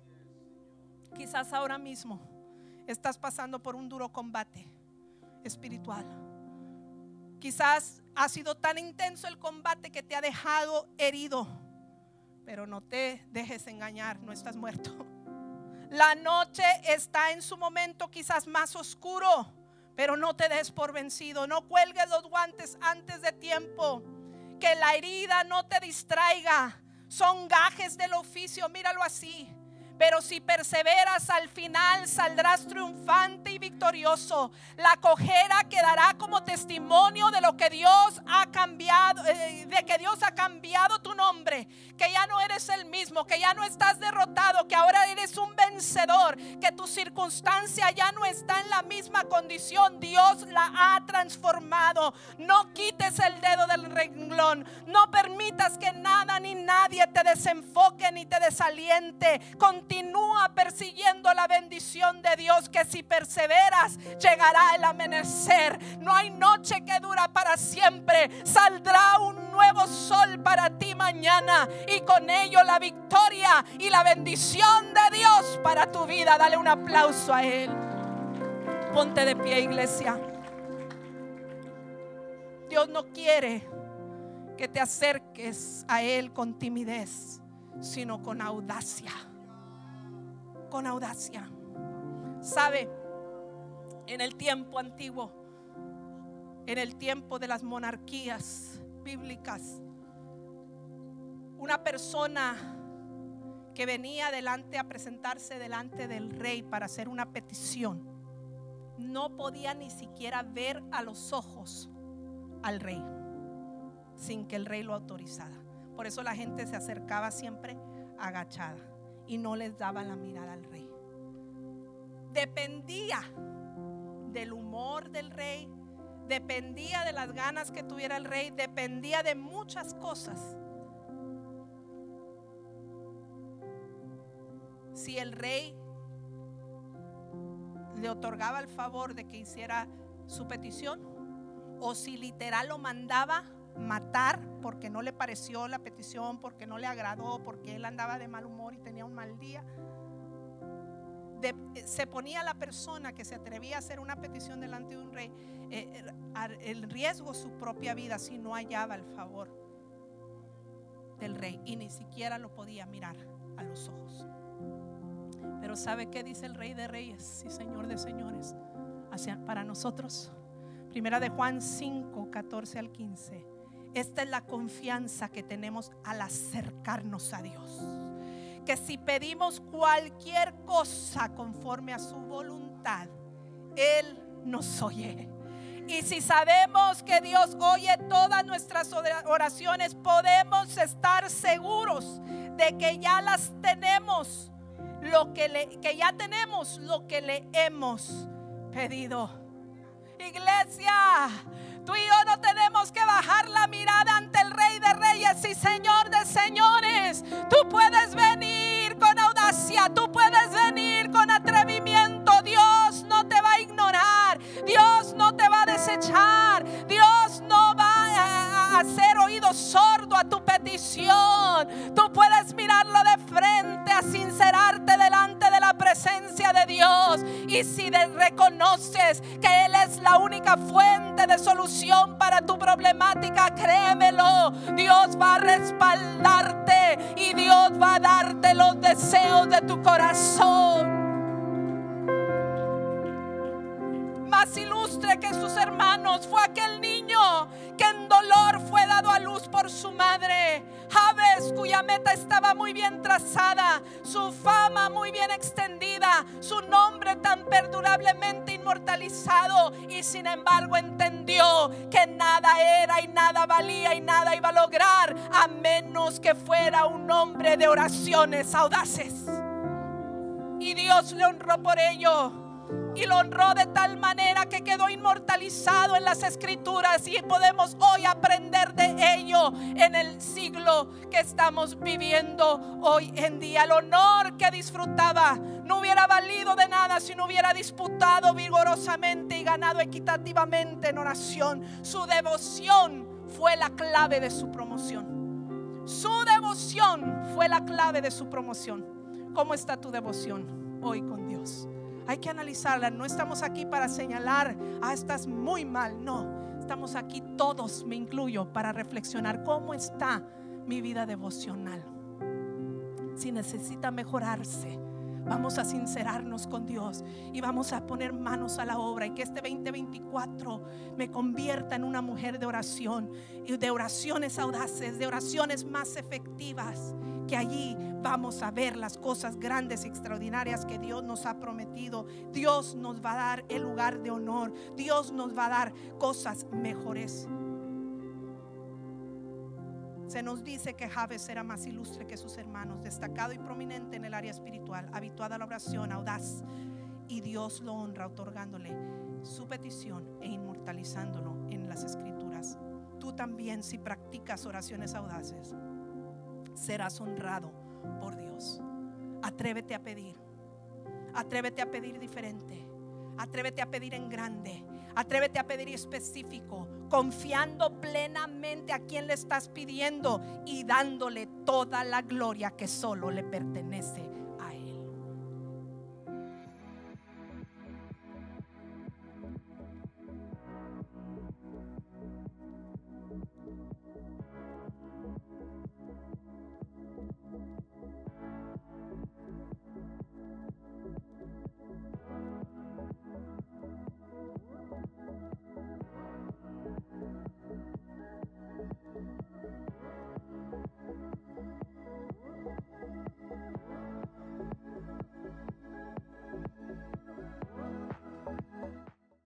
Quizás ahora mismo estás pasando por un duro combate espiritual. Quizás ha sido tan intenso el combate que te ha dejado herido, pero no te dejes engañar, no estás muerto. La noche está en su momento quizás más oscuro, pero no te des por vencido. No cuelgues los guantes antes de tiempo. Que la herida no te distraiga. Son gajes del oficio, míralo así. Pero si perseveras al final saldrás triunfante y victorioso. La cojera quedará como testimonio de lo que Dios ha cambiado, eh, de que Dios ha cambiado tu nombre, que ya no eres el mismo, que ya no estás derrotado, que ahora eres un vencedor, que tu circunstancia ya no está en la misma condición. Dios la ha transformado. No quites el dedo del renglón. No permitas que nada ni nadie te desenfoque ni te desaliente. Continúa persiguiendo la bendición de Dios que si perseveras llegará el amanecer. No hay noche que dura para siempre. Saldrá un nuevo sol para ti mañana y con ello la victoria y la bendición de Dios para tu vida. Dale un aplauso a Él. Ponte de pie, iglesia. Dios no quiere que te acerques a Él con timidez, sino con audacia con audacia. Sabe, en el tiempo antiguo, en el tiempo de las monarquías bíblicas, una persona que venía adelante a presentarse delante del rey para hacer una petición, no podía ni siquiera ver a los ojos al rey sin que el rey lo autorizara. Por eso la gente se acercaba siempre agachada y no les daba la mirada al rey. Dependía del humor del rey, dependía de las ganas que tuviera el rey, dependía de muchas cosas. Si el rey le otorgaba el favor de que hiciera su petición o si literal lo mandaba matar porque no le pareció la petición, porque no le agradó, porque él andaba de mal humor y tenía un mal día. se ponía la persona que se atrevía a hacer una petición delante de un rey eh, el riesgo su propia vida si no hallaba el favor del rey y ni siquiera lo podía mirar a los ojos. Pero ¿sabe qué dice el rey de reyes y señor de señores? para nosotros. Primera de Juan 5, 14 al 15. Esta es la confianza que tenemos al acercarnos a Dios. Que si pedimos cualquier cosa conforme a su voluntad, Él nos oye. Y si sabemos que Dios oye todas nuestras oraciones, podemos estar seguros de que ya las tenemos, lo que, le, que ya tenemos lo que le hemos pedido. Iglesia, tú y yo no tenemos que bajar la mirada ante el Rey de Reyes y Señor de Señores. Tú puedes venir con audacia, tú puedes venir con atrevimiento. Dios no te va a ignorar, Dios no te va a desechar, Dios no va a hacer oído sordo a tu petición. Tú puedes mirarlo de frente, a sincerarte delante de la presencia de Dios. Y si reconoces que Él es la única fuente de solución para tu problemática, créemelo, Dios va a respaldarte y Dios va a darte los deseos de tu corazón. más ilustre que sus hermanos fue aquel niño que en dolor fue dado a luz por su madre. Javes, cuya meta estaba muy bien trazada, su fama muy bien extendida, su nombre tan perdurablemente inmortalizado y sin embargo entendió que nada era y nada valía y nada iba a lograr a menos que fuera un hombre de oraciones audaces. Y Dios le honró por ello y lo honró de tal manera que quedó inmortalizado en las escrituras y podemos hoy aprender de ello en el siglo que estamos viviendo hoy en día. El honor que disfrutaba no hubiera valido de nada si no hubiera disputado vigorosamente y ganado equitativamente en oración. Su devoción fue la clave de su promoción. Su devoción fue la clave de su promoción. ¿Cómo está tu devoción hoy con Dios? Hay que analizarla. No estamos aquí para señalar, ah, estás muy mal. No, estamos aquí todos, me incluyo, para reflexionar cómo está mi vida devocional. Si necesita mejorarse, vamos a sincerarnos con Dios y vamos a poner manos a la obra y que este 2024 me convierta en una mujer de oración y de oraciones audaces, de oraciones más efectivas que allí vamos a ver las cosas grandes y extraordinarias que Dios nos ha prometido. Dios nos va a dar el lugar de honor. Dios nos va a dar cosas mejores. Se nos dice que Javes era más ilustre que sus hermanos, destacado y prominente en el área espiritual, habituado a la oración, audaz. Y Dios lo honra otorgándole su petición e inmortalizándolo en las escrituras. Tú también si practicas oraciones audaces serás honrado por Dios. Atrévete a pedir. Atrévete a pedir diferente. Atrévete a pedir en grande. Atrévete a pedir específico, confiando plenamente a quien le estás pidiendo y dándole toda la gloria que solo le pertenece